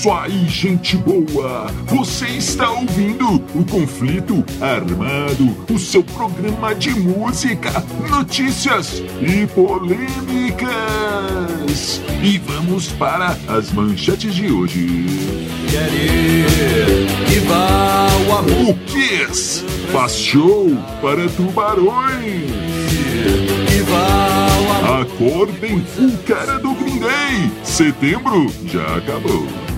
isso aí, gente boa! Você está ouvindo o Conflito Armado, o seu programa de música, notícias e polêmicas. E vamos para as manchetes de hoje. O Kiss faz show para tubarões. Acordem, o cara do Green Day. Setembro já acabou.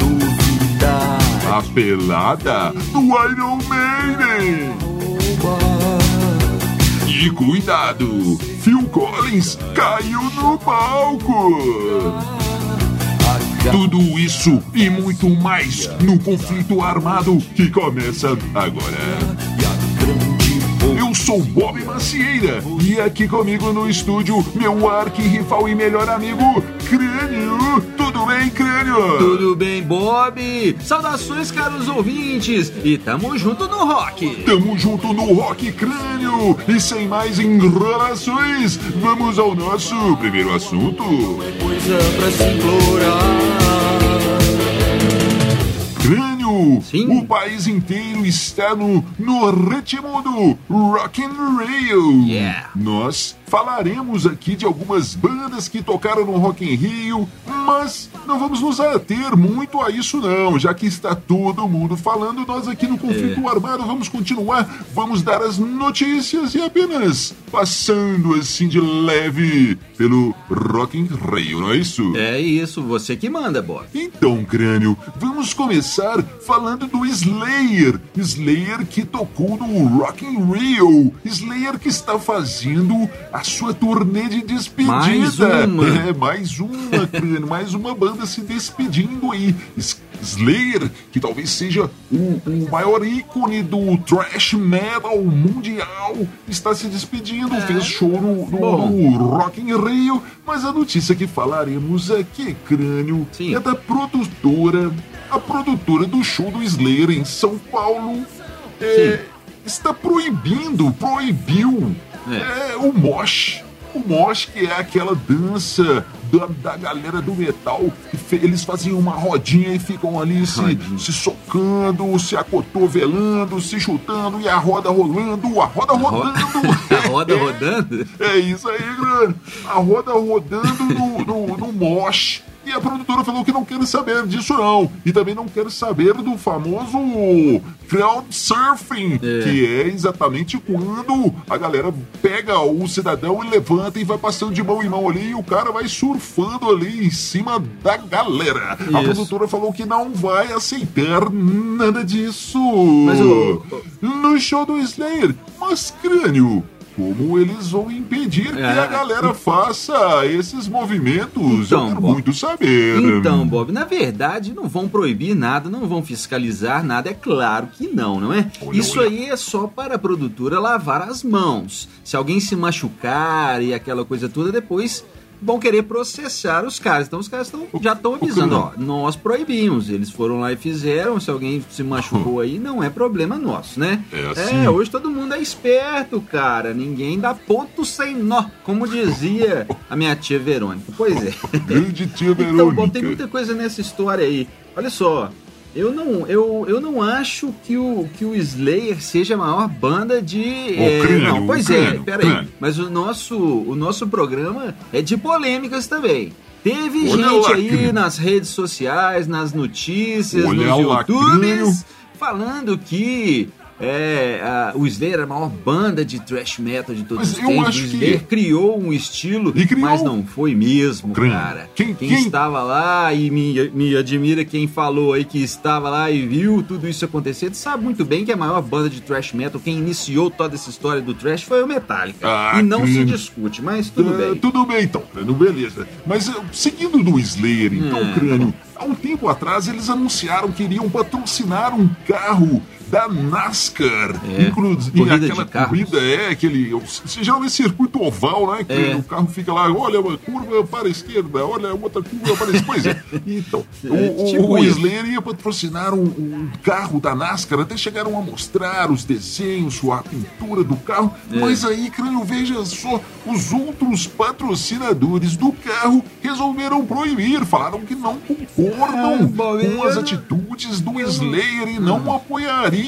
Novidade. A pelada do Iron Maiden. E cuidado, Phil Collins caiu no palco. Tudo isso e muito mais no conflito armado que começa agora. Eu sou Bob Macieira e aqui comigo no estúdio, meu arqui-rival e melhor amigo, Crânio. Bem, Crânio? Tudo bem, Bob? Saudações, caros ouvintes! E tamo junto no rock! Tamo junto no Rock Crânio! E sem mais enrolações, vamos ao nosso primeiro assunto. Coisa pra se implorar. Crânio! Sim. O país inteiro está no, no ritmo do Rock and Rio. Yeah. Nós falaremos aqui de algumas bandas que tocaram no Rock in Rio, mas não vamos nos ater muito a isso não, já que está todo mundo falando, nós aqui no Conflito Armado vamos continuar, vamos dar as notícias e apenas passando assim de leve pelo Rock in Rio, não é isso? É isso, você que manda, Bob. Então, crânio, vamos começar falando do Slayer. Slayer que tocou no Rock in Rio. Slayer que está fazendo a sua turnê de despedida. Mais uma. É, mais uma, crânio, mais uma banda se despedindo aí. Slayer, que talvez seja o, o maior ícone do thrash metal mundial, está se despedindo. Fez show no, no- no Rock in Rio. Mas a notícia que falaremos aqui, crânio, Sim. é da produtora, a produtora do show do Slayer em São Paulo é, está proibindo, proibiu É. é, o mosh. O mosh que é aquela dança da, da galera do metal. Eles faziam uma rodinha e ficam ali se, se socando, se acotovelando, se chutando e a roda rolando, a roda rodando. A roda rodando? É isso aí, grande. A roda rodando no, no, no mosh. E a produtora falou que não quer saber disso, não. E também não quer saber do famoso crowd surfing, É. que é exatamente quando a galera pega o cidadão e levanta e vai passando de mão em mão ali e o cara vai surfando ali em cima da galera. A Isso. produtora falou que não vai aceitar nada disso. Mas o- No show do Slayer, mas crânio. Como eles vão impedir que É. a galera faça esses movimentos? Então, Eu quero Bob. muito saber. Então, Bob, na verdade, não vão proibir nada, não vão fiscalizar nada, é claro que não, não é? Olha, Isso olha. aí é só para a produtora lavar as mãos. Se alguém se machucar e aquela coisa toda, depois vão querer processar os caras. Então os caras tão, já estão avisando, ó, nós proibimos. Eles foram lá e fizeram, se alguém se machucou aí, não é problema nosso, né? É assim. hoje todo mundo é esperto, cara. Ninguém dá ponto sem nó, como dizia a minha tia Verônica. Pois é. Grande tia Então, Verônica. bom, tem muita coisa nessa história aí. Olha só, eu não, eu, eu não acho que o, que o Slayer seja a maior banda de. é, crânio, não, pois é, crânio, peraí. crânio. Mas o nosso, o nosso programa é de polêmicas também. Teve Olha gente aí nas redes sociais, nas notícias, Olha nos. YouTubes, falando que é, a- o Slayer é a maior banda de thrash metal de todos Mas os tempos. o que- Slayer criou um estilo, criou- mas não foi mesmo, Crânio. cara. Quem- quem, quem- estava lá e me, me admira quem falou aí que estava lá e viu tudo isso acontecer, sabe muito bem que a maior banda de thrash metal, quem iniciou toda essa história do thrash foi o Metallica. Ah, e não se crânio. discute, mas tudo Ah, bem. Tudo bem, então, crânio, beleza. Mas eh, seguindo do Slayer, então, É. crânio, há um tempo atrás eles anunciaram que iriam patrocinar um carro da NASCAR. É, Inclusive, corrida aquela corrida é aquele. Geralmente circuito oval, né? Que É. o carro fica lá, olha uma curva para a esquerda, olha outra curva para a esquerda. Pois é. Então, o, o- tipo o isso. Slayer ia patrocinar um, um carro da NASCAR, até chegaram a mostrar os desenhos, a pintura do carro. É. Mas aí, crânio, veja só, os outros patrocinadores do carro resolveram proibir, falaram que não concordam Ah, com as atitudes do Slayer e não apoiariam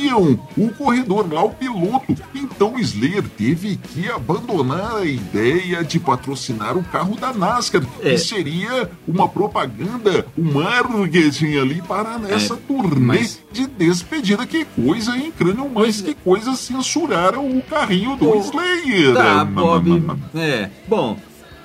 o corredor lá, o piloto. Então o Slayer teve que abandonar a ideia de patrocinar o carro da NASCAR, É. que seria uma propaganda, um marketing ali para essa turnê É, mas- de despedida. Que coisa, hein, crânio? Mas que coisa censuraram o carrinho do Slayer. Tá, Bob. É, bom.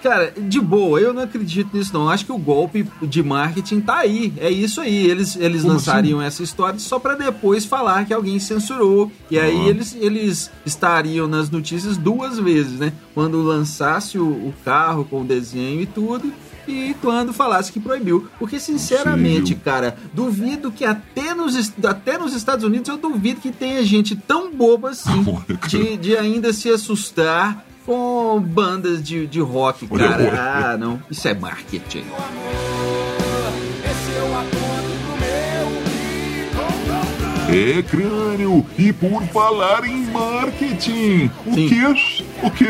Cara, de boa, eu não acredito nisso não. Acho que o golpe de marketing tá aí. É isso aí. Eles, eles Como lançariam essa história só pra depois falar que alguém censurou. E aí Ah. eles, eles estariam nas notícias duas vezes, né? Quando lançasse o, o carro com o desenho e tudo. E quando falasse que proibiu. Porque, sinceramente, Possível. cara, duvido que até nos, até nos Estados Unidos eu duvido que tenha gente tão boba assim cara. de, de ainda se assustar com bandas de, de rock, Olha, cara. Ah, não. Isso é marketing. É, crânio. E por falar em marketing, o Sim. quê? O quê?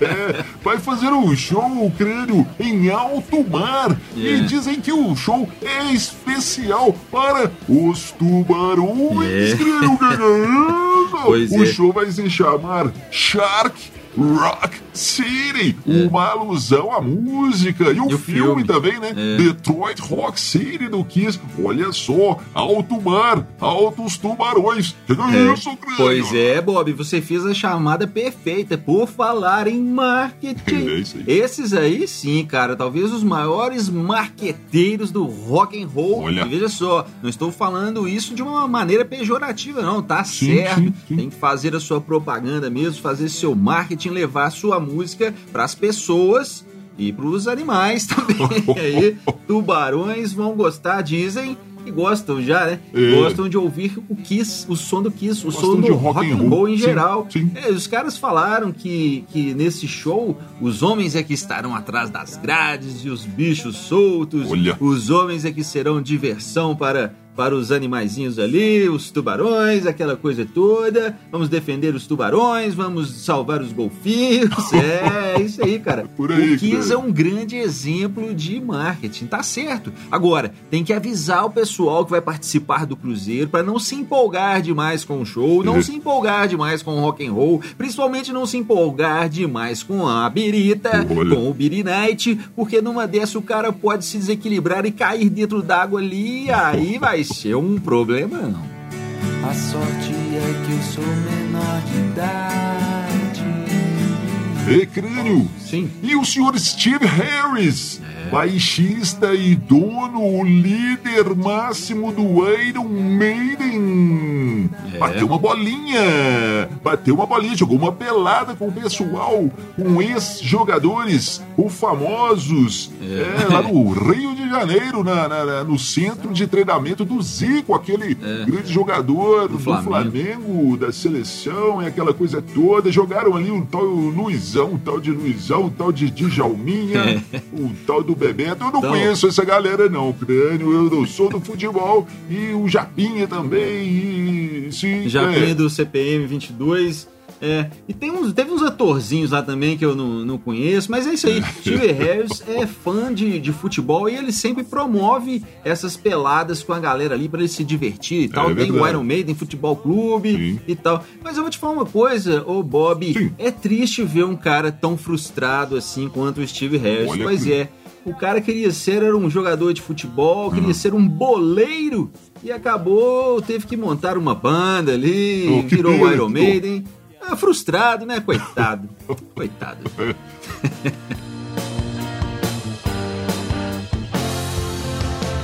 É, vai fazer um show, crânio, em alto mar. E É. dizem que o show é especial para os tubarões, É. crânio. Pois o é. show vai se chamar Shark Rock City, uma alusão à música e o, E o filme, filme. também, né? É. Detroit Rock City do Kiss. Olha só, alto mar, altos tubarões. Que que é, É, isso, crânio? Pois é, Bob, você fez a chamada perfeita por falar em marketing. É isso aí. Esses aí sim, cara, talvez os maiores marqueteiros do rock and roll. Olha. E veja só, não estou falando isso de uma maneira pejorativa, não, tá Sim, certo. sim, sim. Tem que fazer a sua propaganda mesmo, fazer seu marketing, levar a sua música para as pessoas. E para os animais também. aí, tubarões vão gostar, dizem que gostam já, né? É. Gostam de ouvir o Kiss, o som do Kiss, o Gostam som de do rock rock and and roll. roll em Sim, geral. sim. É, os caras falaram que, que nesse show os homens é que estarão atrás das grades e os bichos soltos. Olha. Os homens é que serão diversão para, para os animaizinhos ali, os tubarões, aquela coisa toda. Vamos defender os tubarões, vamos salvar os golfinhos. É, isso aí, cara. Por aí, o Kiss é um grande exemplo de marketing, tá certo. Agora, tem que avisar o pessoal que vai participar do cruzeiro para não se empolgar demais com o show, não se empolgar demais com o rock and roll, principalmente não se empolgar demais com a birita, Olha. com o Biri Night, porque numa dessa o cara pode se desequilibrar e cair dentro d'água ali, e aí vai ser um problema não. A sorte é que eu sou menor de idade. É, crânio. Sim. E o senhor Steve Harris, É. baixista e dono, o líder máximo do Iron Maiden. É. Bateu uma bolinha, bateu uma bolinha, jogou uma pelada com o pessoal, com ex-jogadores, ou famosos, É. é, lá no Rio de Janeiro, na, na- no centro de treinamento do Zico, aquele grande jogador É. Do do, Flamengo. Flamengo, da seleção, e aquela coisa toda. Jogaram ali um tal Luizão, um tal de Luizão, um tal de Djalminha, um tal do Bebeto. Eu não Então- conheço essa galera, não, crânio. Eu não sou do futebol. E o Japinha também. E, sim, Já é. vem do CPM 22. É, e tem uns, teve uns atorzinhos lá também que eu não, não conheço, mas é isso aí. Steve Harris é fã de, de futebol e ele sempre promove essas peladas com a galera ali pra ele se divertir e tal. tem o É verdade. Iron Maiden Futebol Clube Sim. e tal. Mas eu vou te falar uma coisa, ô Bob, Sim. é triste ver um cara tão frustrado assim quanto o Steve Harris. Olha pois que- é. O cara queria ser era um jogador de futebol, queria ser um boleiro e acabou, teve que montar uma banda ali, Oh, virou o Iron Maiden. Ah, frustrado, né? Coitado. Coitado.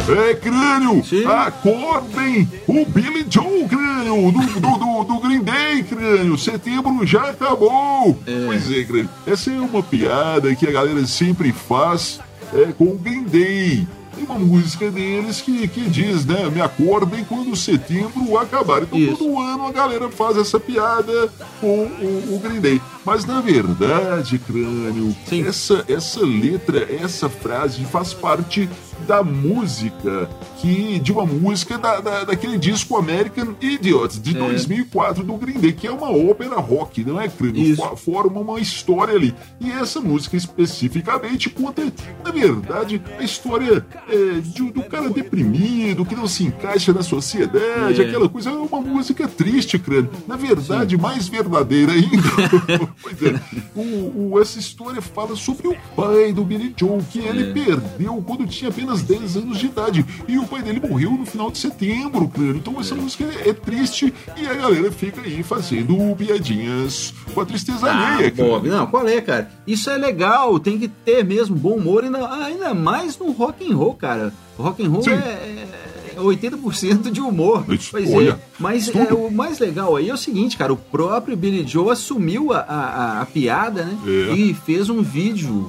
É, crânio! Sim. Acordem! O Billy Joe, crânio! Do, do, do, do Green Day, crânio! Setembro já acabou! Pois é, crânio. Essa é uma piada que a galera sempre faz é, com o Green Day. tem uma música deles que, que diz, né? Me acordem quando setembro acabar. Então Isso. todo ano a galera faz essa piada com o, o Green Day. Mas na verdade, crânio, Sim. essa, essa letra, essa frase faz parte da música que de uma música da, da- daquele disco American Idiot de 2004 do Green Day que é uma ópera rock não é crânio forma uma história ali. E essa música especificamente conta na verdade a história é, de- do cara deprimido que não se encaixa na sociedade É. aquela coisa é uma música triste crânio. Na verdade mais verdadeira ainda. Pois é. O, o- essa história fala sobre o pai do Billy Joe que ele perdeu quando tinha apenas 10 anos de idade. E o pai dele morreu no final de setembro, claro. Então essa música é triste e a galera fica aí fazendo piadinhas com a tristeza Ah, alheia, cara. Bob, não, qual é, cara? Isso é legal, tem que ter mesmo bom humor, ainda, ainda mais no rock and roll, cara. O rock and roll Sim. é, é 80% de humor. Isso, pois olha, é. Mas tudo. é, o mais legal aí é o seguinte, cara, o próprio Billy Joe assumiu a, a, a- a piada, né? É. E fez um vídeo.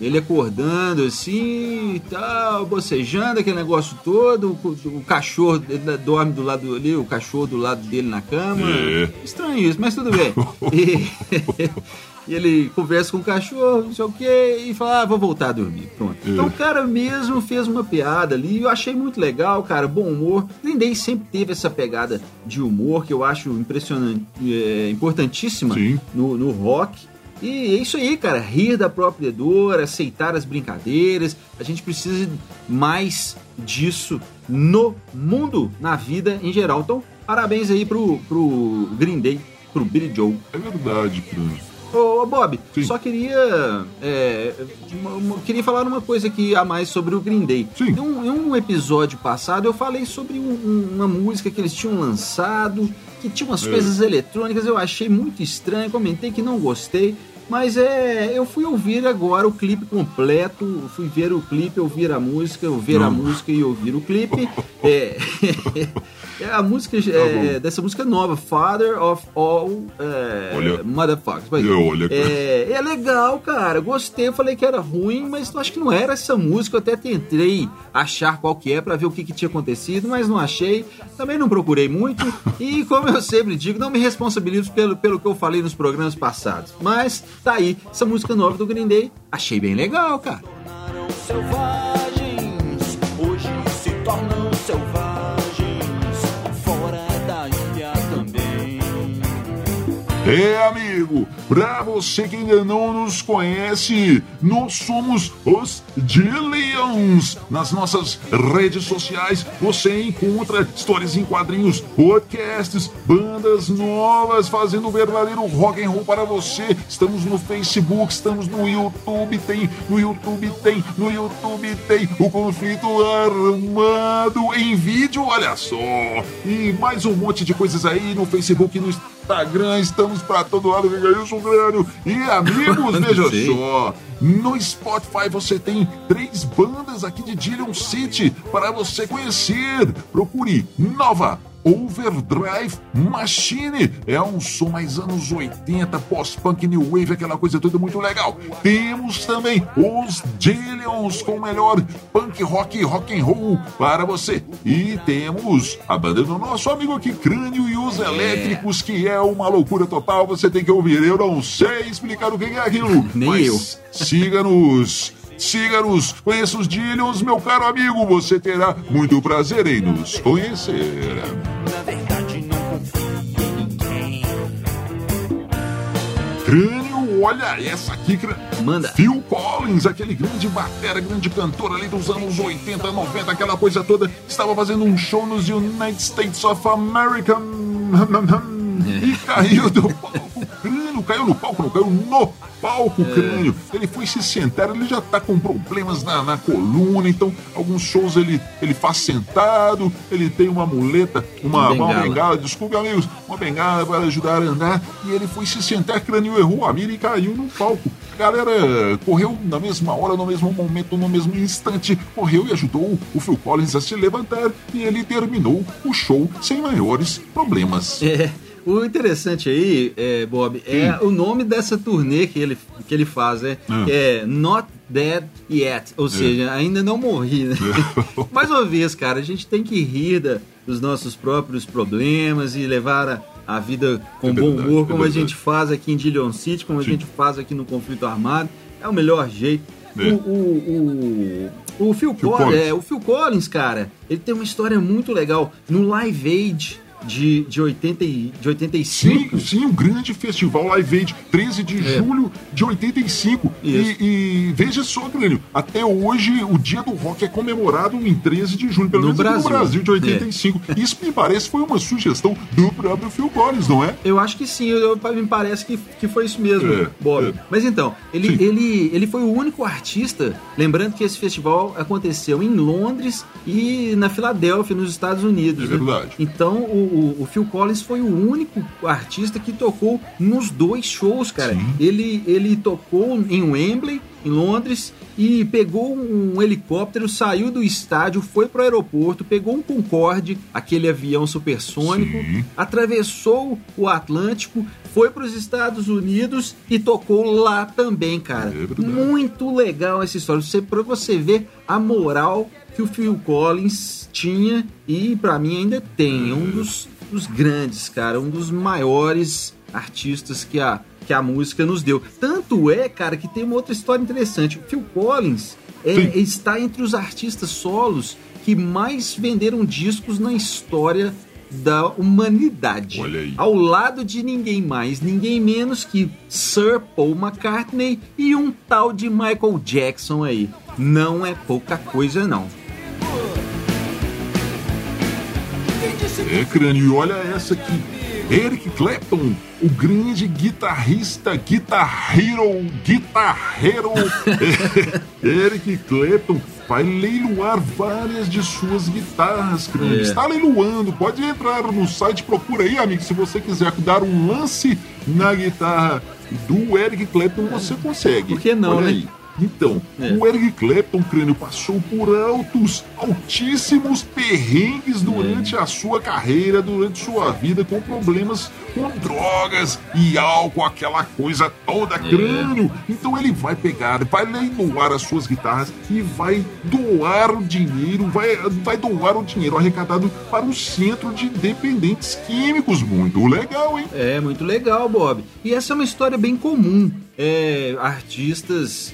Ele acordando assim e tal, bocejando, aquele negócio todo, o, o cachorro ele dorme do lado ali, o cachorro do lado dele na cama. É. Estranho isso, mas tudo bem. E, e ele conversa com o cachorro, não sei o quê, e fala, ah, vou voltar a dormir. Pronto. É. Então o cara mesmo fez uma piada ali, eu achei muito legal, cara, bom humor. Day sempre teve essa pegada de humor que eu acho impressionante, é, importantíssima Sim. no, no rock. E é isso aí, cara. Rir da própria dor, aceitar as brincadeiras. A gente precisa mais disso no mundo, na vida em geral. Então, parabéns aí pro, pro Green Day, pro Billy Joe. É verdade, crânio. Ô, Bob, Sim. só queria é, uma- uma- queria falar uma coisa aqui a mais sobre o Green Day. Sim. Em um, em um episódio passado eu falei sobre um- uma música que eles tinham lançado, que tinha umas É. coisas eletrônicas, eu achei muito estranho, comentei que não gostei. Mas é, eu fui ouvir agora o clipe completo, fui ver o clipe, ouvir a música, ouvir a Não. música e ouvir o clipe. é a música Tá é, dessa música nova, Father of All é, Olha. Motherfuckers. Pois é. Olha. É, é legal, cara. Gostei. Eu falei que era ruim, mas acho que não era essa música. Eu até tentei achar qual que é pra ver o que, que tinha acontecido, mas não achei. Também não procurei muito. E como eu sempre digo, não me responsabilizo pelo, pelo que eu falei nos programas passados. Mas tá aí, essa música nova do Green Day. Achei bem legal, cara. tornaram selvagens, hoje se tornam selvagens, É, amigo, pra você que ainda não nos conhece, nós somos os Dillions. Nas nossas redes sociais você encontra histórias em quadrinhos, podcasts, bandas novas fazendo o verdadeiro rock and roll para você. Estamos no Facebook, estamos no YouTube, tem, no YouTube tem, no YouTube tem o conflito armado em vídeo, olha só. E mais um monte de coisas aí no Facebook, no Instagram, estamos pra todo lado, liga isso, crânio. E amigos, veja só, no Spotify você tem três bandas aqui de Dillion City para você conhecer. Procure Nova Overdrive Machine. É um som mais anos 80, pós-punk, new wave, aquela coisa toda muito legal. Temos também os Dillions com o melhor punk rock rock and roll para você. E temos a banda do nosso amigo aqui, Crânio e os Elétricos, que é uma loucura total. Você tem que ouvir. Eu não sei explicar o que é aquilo. Nem eu. Siga-nos. Siga-nos, conheça os Dillions, meu caro amigo. Você terá muito prazer em nos conhecer. Crânio, olha essa aqui, crânio. Manda. Phil Collins, aquele grande batera, grande cantor ali dos anos 80, 90, aquela coisa toda, estava fazendo um show nos United States of America. E caiu do palco, crânio, caiu no palco, não caiu no palco, crânio. Ele foi se sentar, ele já tá com problemas na, na coluna, então alguns shows ele, ele faz sentado, ele tem uma muleta, uma, uma Bengala. bengala, desculpe amigos, uma bengala para ajudar a andar, e ele foi se sentar, crânio errou a mira e caiu no palco. A galera correu na mesma hora, no mesmo momento, no mesmo instante, correu e ajudou o Phil Collins a se levantar, e ele terminou o show sem maiores problemas. É, o interessante aí, é, Bob, é o nome dessa turnê que ele, que ele faz, né? Ah. É Not dead yet. Ou seja, ainda não morri, né? Mais uma vez, cara, a gente tem que rir da, dos nossos próprios problemas e levar a, a vida com É bom verdade, humor, é como a gente faz aqui em Dillon City, como a Sim. gente faz aqui no Conflito Armado. É o melhor jeito. É. O, o, o, o Phil, Phil Collins, Collins. é, o Phil Collins, cara, ele tem uma história muito legal. No Live Aid de, de, 80, e- de 85. Sim, sim, um grande festival Live Aid, 13 de É. julho de 85. E, e veja só, Glênio, até hoje o dia do rock é comemorado em 13 de julho, pelo No menos aqui no Brasil. Brasil, de 85. Isso me parece foi uma sugestão do próprio Phil Collins, não é? Eu acho que sim, eu, eu- me parece que, que foi isso mesmo, É, Bob. é. Mas então, ele, Sim. ele, ele foi o único artista, lembrando que esse festival aconteceu em Londres e na Filadélfia, nos Estados Unidos. É né? verdade. Então, o, o- o Phil Collins foi o único artista que tocou nos dois shows, cara. Sim. Ele, ele tocou em Wembley, em Londres, e pegou um helicóptero, saiu do estádio, foi pro aeroporto, pegou um Concorde, aquele avião supersônico, Sim. atravessou o Atlântico, foi para os Estados Unidos e tocou lá também, cara. É. Muito legal essa história. Você, pra você ver a moral que o Phil Collins tinha e pra mim ainda tem. É um dos, dos grandes, cara. Um dos maiores artistas que a, que a música nos deu. Tanto é, cara, que tem uma outra história interessante. O Phil Collins é, está entre os artistas solos que mais venderam discos na história da humanidade. Olha aí. Ao lado de ninguém mais, ninguém menos que Sir Paul McCartney e um tal de Michael Jackson aí. Não é pouca coisa, não. É, crânio, e olha essa aqui. Eric Clapton, o grande guitarrista, guitarreiro, guitarreiro. Eric Clapton vai leiloar várias de suas guitarras, crânio. É. Está leiloando, pode entrar no site, procura aí, amigo, se você quiser dar um lance na guitarra do Eric Clapton, você consegue. Por que não, Olha né? aí. Então, É. o Eric Clapton, crânio, passou por altos, altíssimos perrengues durante a sua carreira, durante sua vida, com problemas com drogas e álcool, aquela coisa toda, crânio. Então ele vai pegar, vai leiloar as suas guitarras e vai doar o dinheiro, vai, vai doar o dinheiro arrecadado para o Centro de Dependentes Químicos. Muito legal, hein? É, muito legal, Bob. E essa é uma história bem comum. É, artistas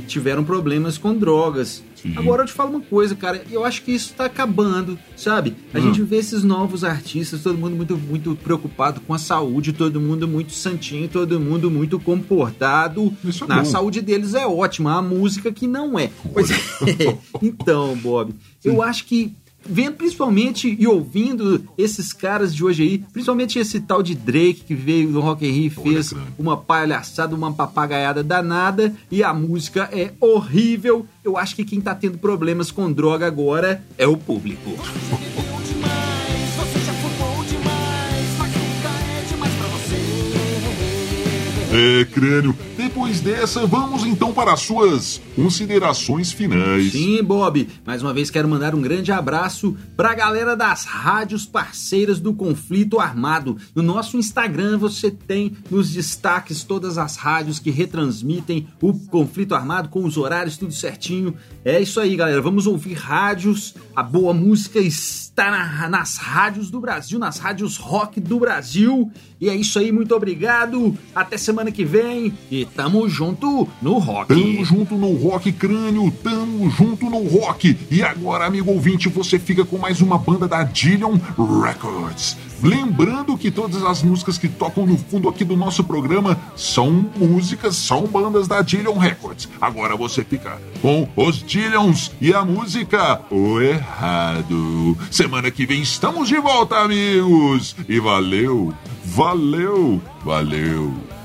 que tiveram problemas com drogas. Sim. Agora eu te falo uma coisa, cara, eu acho que isso tá acabando, sabe? A Hum. gente vê esses novos artistas, todo mundo muito, muito preocupado com a saúde, todo mundo muito santinho, todo mundo muito comportado. Isso é Na bom. saúde deles é ótima, a música que não é. Pois é. Então, Bob, eu acho que vendo principalmente e ouvindo esses caras de hoje aí, principalmente esse tal de Drake que veio do Rock in Rio e Olha, fez cara. uma palhaçada, uma papagaiada danada e a música é horrível. Eu acho que quem tá tendo problemas com droga agora é o público. é. É, crânio. Depois dessa, vamos então para as suas considerações finais. Sim, Bob. Mais uma vez quero mandar um grande abraço pra galera das rádios parceiras do Conflito Armado. No nosso Instagram você tem nos destaques todas as rádios que retransmitem o Conflito Armado com os horários tudo certinho. É isso aí, galera. Vamos ouvir rádios. A boa música está na- nas rádios do Brasil, nas rádios rock do Brasil. E é isso aí, muito obrigado. Até semana que vem e tamo junto no rock. Tamo junto no Rock Crânio, tamo junto no Rock. E agora, amigo ouvinte, você fica com mais uma banda da Dillion Records. Lembrando que todas as músicas que tocam no fundo aqui do nosso programa são músicas, são bandas da Dillion Records. Agora você fica com os Dillions e a música O Errado. Semana que vem estamos de volta, amigos. E valeu, valeu, valeu.